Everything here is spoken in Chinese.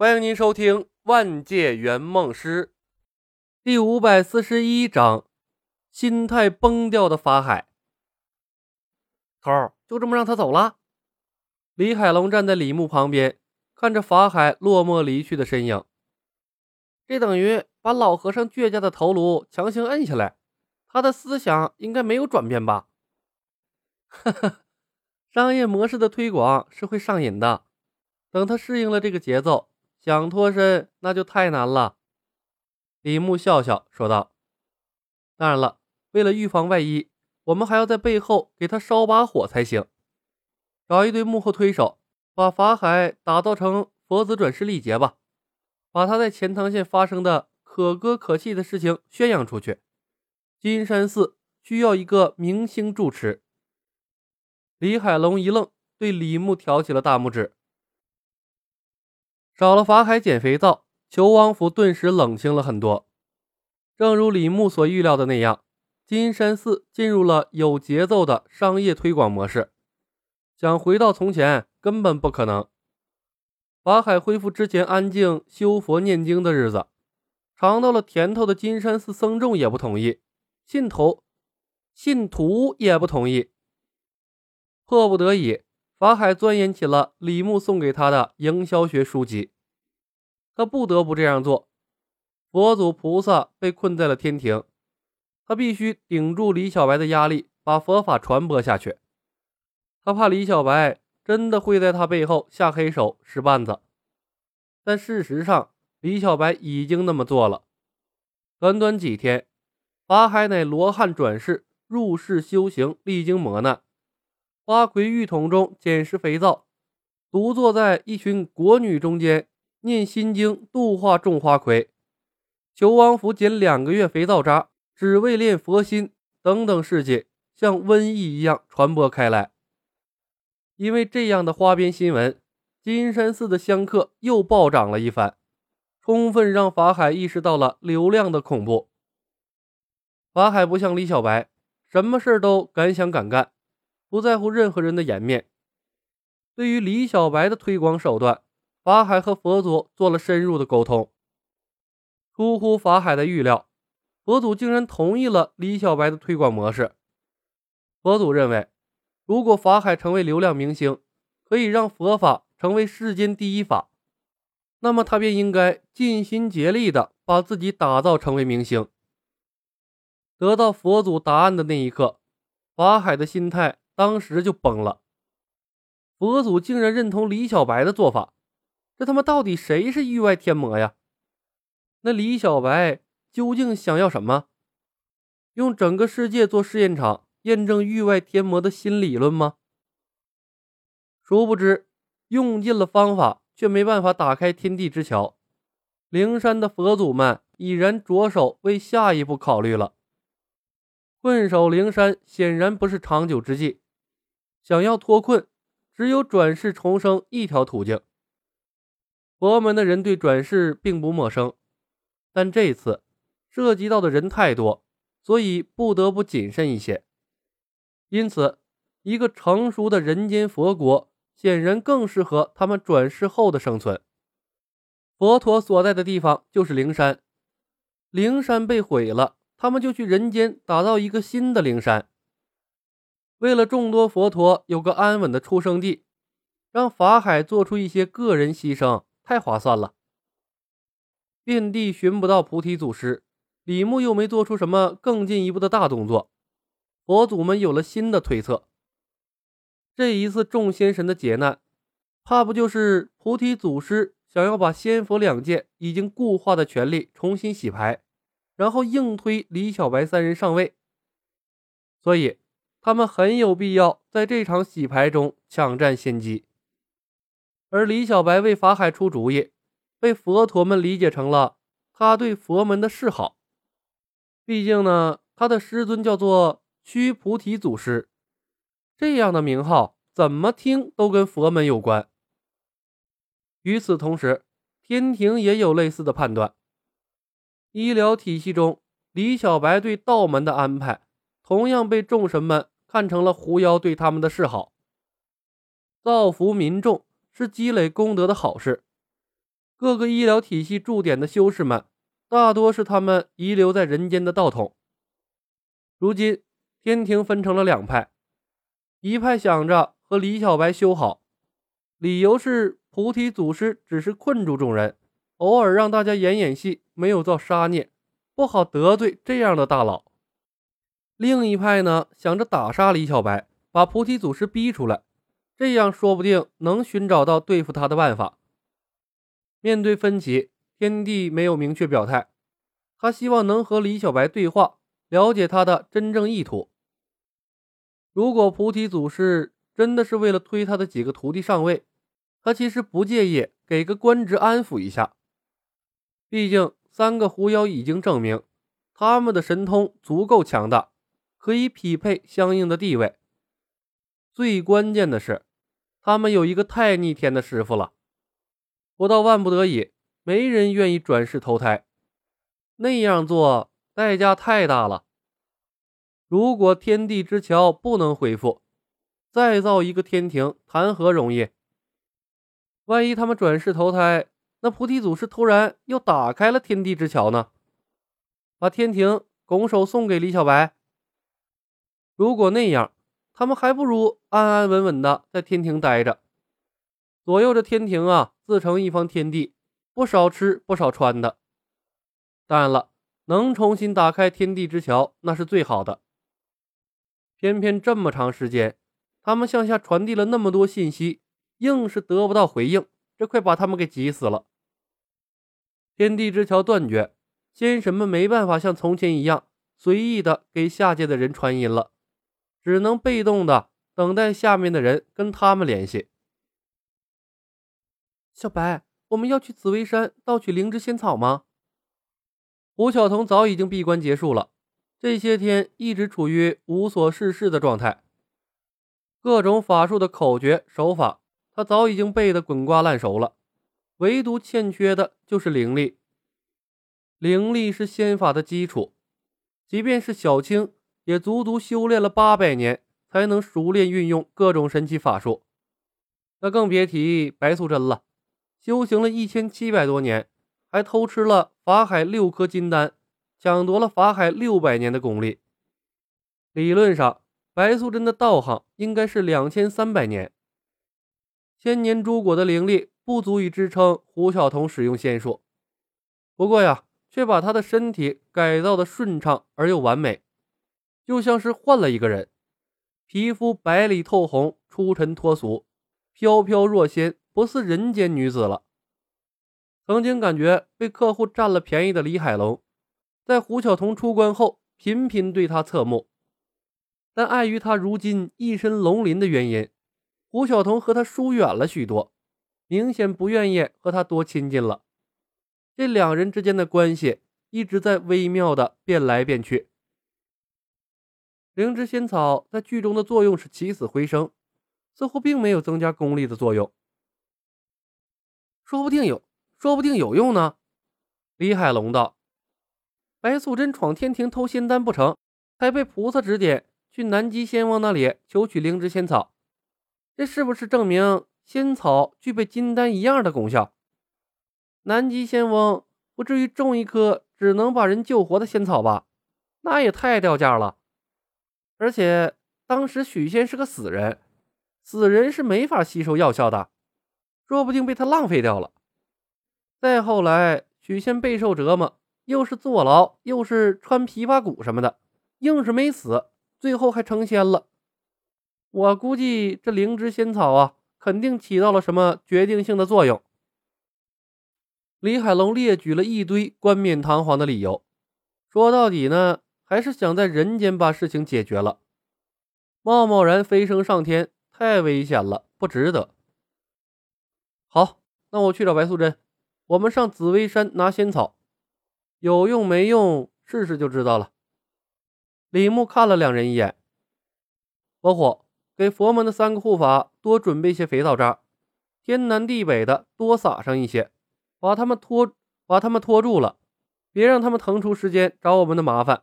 欢迎您收听《万界圆梦师》第五百四十一章：心态崩掉的法海。头儿就这么让他走了？李海龙站在李牧旁边，看着法海落寞离去的身影，这等于把老和尚倔强的头颅强行摁下来。他的思想应该没有转变吧？哈哈，商业模式的推广是会上瘾的。等他适应了这个节奏。想脱身那就太难了，李牧笑笑说道：“当然了，为了预防万一，我们还要在背后给他烧把火才行。找一堆幕后推手，把法海打造成佛子转世力劫吧，把他在钱塘县发生的可歌可泣的事情宣扬出去。金山寺需要一个明星住持。”李海龙一愣，对李牧挑起了大拇指。少了法海捡肥皂，裘王府顿时冷清了很多。正如李牧所预料的那样，金山寺进入了有节奏的商业推广模式，想回到从前根本不可能。法海恢复之前安静修佛念经的日子，尝到了甜头的金山寺僧众也不同意，信徒信徒也不同意，迫不得已。法海钻研起了李牧送给他的营销学书籍，他不得不这样做。佛祖菩萨被困在了天庭，他必须顶住李小白的压力，把佛法传播下去。他怕李小白真的会在他背后下黑手使绊子，但事实上，李小白已经那么做了。短短几天，法海乃罗汉转世入世修行，历经磨难。花魁浴桶中捡拾肥皂，独坐在一群国女中间念心经度化众花魁。求王府捡两个月肥皂渣，只为练佛心等等事迹，像瘟疫一样传播开来。因为这样的花边新闻，金山寺的香客又暴涨了一番，充分让法海意识到了流量的恐怖。法海不像李小白，什么事都敢想敢干。不在乎任何人的颜面。对于李小白的推广手段，法海和佛祖做了深入的沟通。出乎法海的预料，佛祖竟然同意了李小白的推广模式。佛祖认为，如果法海成为流量明星，可以让佛法成为世间第一法，那么他便应该尽心竭力的把自己打造成为明星。得到佛祖答案的那一刻，法海的心态。当时就崩了，佛祖竟然认同李小白的做法，这他妈到底谁是域外天魔呀？那李小白究竟想要什么？用整个世界做试验场，验证域外天魔的新理论吗？殊不知，用尽了方法，却没办法打开天地之桥。灵山的佛祖们已然着手为下一步考虑了。困守灵山显然不是长久之计。想要脱困，只有转世重生一条途径。佛门的人对转世并不陌生，但这次涉及到的人太多，所以不得不谨慎一些。因此，一个成熟的人间佛国显然更适合他们转世后的生存。佛陀所在的地方就是灵山，灵山被毁了，他们就去人间打造一个新的灵山。为了众多佛陀有个安稳的出生地，让法海做出一些个人牺牲，太划算了。遍地寻不到菩提祖师，李牧又没做出什么更进一步的大动作，佛祖们有了新的推测：这一次众仙神的劫难，怕不就是菩提祖师想要把仙佛两界已经固化的权力重新洗牌，然后硬推李小白三人上位？所以。他们很有必要在这场洗牌中抢占先机，而李小白为法海出主意，被佛陀们理解成了他对佛门的示好。毕竟呢，他的师尊叫做须菩提祖师，这样的名号怎么听都跟佛门有关。与此同时，天庭也有类似的判断。医疗体系中，李小白对道门的安排。同样被众神们看成了狐妖对他们的示好，造福民众是积累功德的好事。各个医疗体系驻点的修士们，大多是他们遗留在人间的道统。如今天庭分成了两派，一派想着和李小白修好，理由是菩提祖师只是困住众人，偶尔让大家演演戏，没有造杀孽，不好得罪这样的大佬。另一派呢，想着打杀李小白，把菩提祖师逼出来，这样说不定能寻找到对付他的办法。面对分歧，天帝没有明确表态，他希望能和李小白对话，了解他的真正意图。如果菩提祖师真的是为了推他的几个徒弟上位，他其实不介意给个官职安抚一下。毕竟三个狐妖已经证明，他们的神通足够强大。可以匹配相应的地位。最关键的是，他们有一个太逆天的师傅了。不到万不得已，没人愿意转世投胎。那样做代价太大了。如果天地之桥不能恢复，再造一个天庭谈何容易？万一他们转世投胎，那菩提祖师突然又打开了天地之桥呢？把天庭拱手送给李小白？如果那样，他们还不如安安稳稳的在天庭待着，左右着天庭啊，自成一方天地，不少吃不少穿的。当然了，能重新打开天地之桥，那是最好的。偏偏这么长时间，他们向下传递了那么多信息，硬是得不到回应，这快把他们给急死了。天地之桥断绝，仙神们没办法像从前一样随意的给下界的人传音了。只能被动的等待下面的人跟他们联系。小白，我们要去紫薇山盗取灵芝仙草吗？胡晓彤早已经闭关结束了，这些天一直处于无所事事的状态，各种法术的口诀手法，他早已经背得滚瓜烂熟了，唯独欠缺的就是灵力。灵力是仙法的基础，即便是小青。也足足修炼了八百年，才能熟练运用各种神奇法术。那更别提白素贞了，修行了一千七百多年，还偷吃了法海六颗金丹，抢夺了法海六百年的功力。理论上，白素贞的道行应该是两千三百年。千年朱果的灵力不足以支撑胡晓彤使用仙术，不过呀，却把他的身体改造的顺畅而又完美。就像是换了一个人，皮肤白里透红，出尘脱俗，飘飘若仙，不似人间女子了。曾经感觉被客户占了便宜的李海龙，在胡晓彤出关后，频频对他侧目，但碍于他如今一身龙鳞的原因，胡晓彤和他疏远了许多，明显不愿意和他多亲近了。这两人之间的关系一直在微妙的变来变去。灵芝仙草在剧中的作用是起死回生，似乎并没有增加功力的作用。说不定有，说不定有用呢。李海龙道：“白素贞闯天庭偷仙丹不成，还被菩萨指点去南极仙翁那里求取灵芝仙草，这是不是证明仙草具备金丹一样的功效？南极仙翁不至于种一颗只能把人救活的仙草吧？那也太掉价了。”而且当时许仙是个死人，死人是没法吸收药效的，说不定被他浪费掉了。再后来，许仙备受折磨，又是坐牢，又是穿琵琶骨什么的，硬是没死，最后还成仙了。我估计这灵芝仙草啊，肯定起到了什么决定性的作用。李海龙列举了一堆冠冕堂皇的理由，说到底呢。还是想在人间把事情解决了，贸贸然飞升上天太危险了，不值得。好，那我去找白素贞，我们上紫薇山拿仙草，有用没用，试试就知道了。李牧看了两人一眼，火火给佛门的三个护法多准备些肥皂渣，天南地北的多撒上一些，把他们拖把他们拖住了，别让他们腾出时间找我们的麻烦。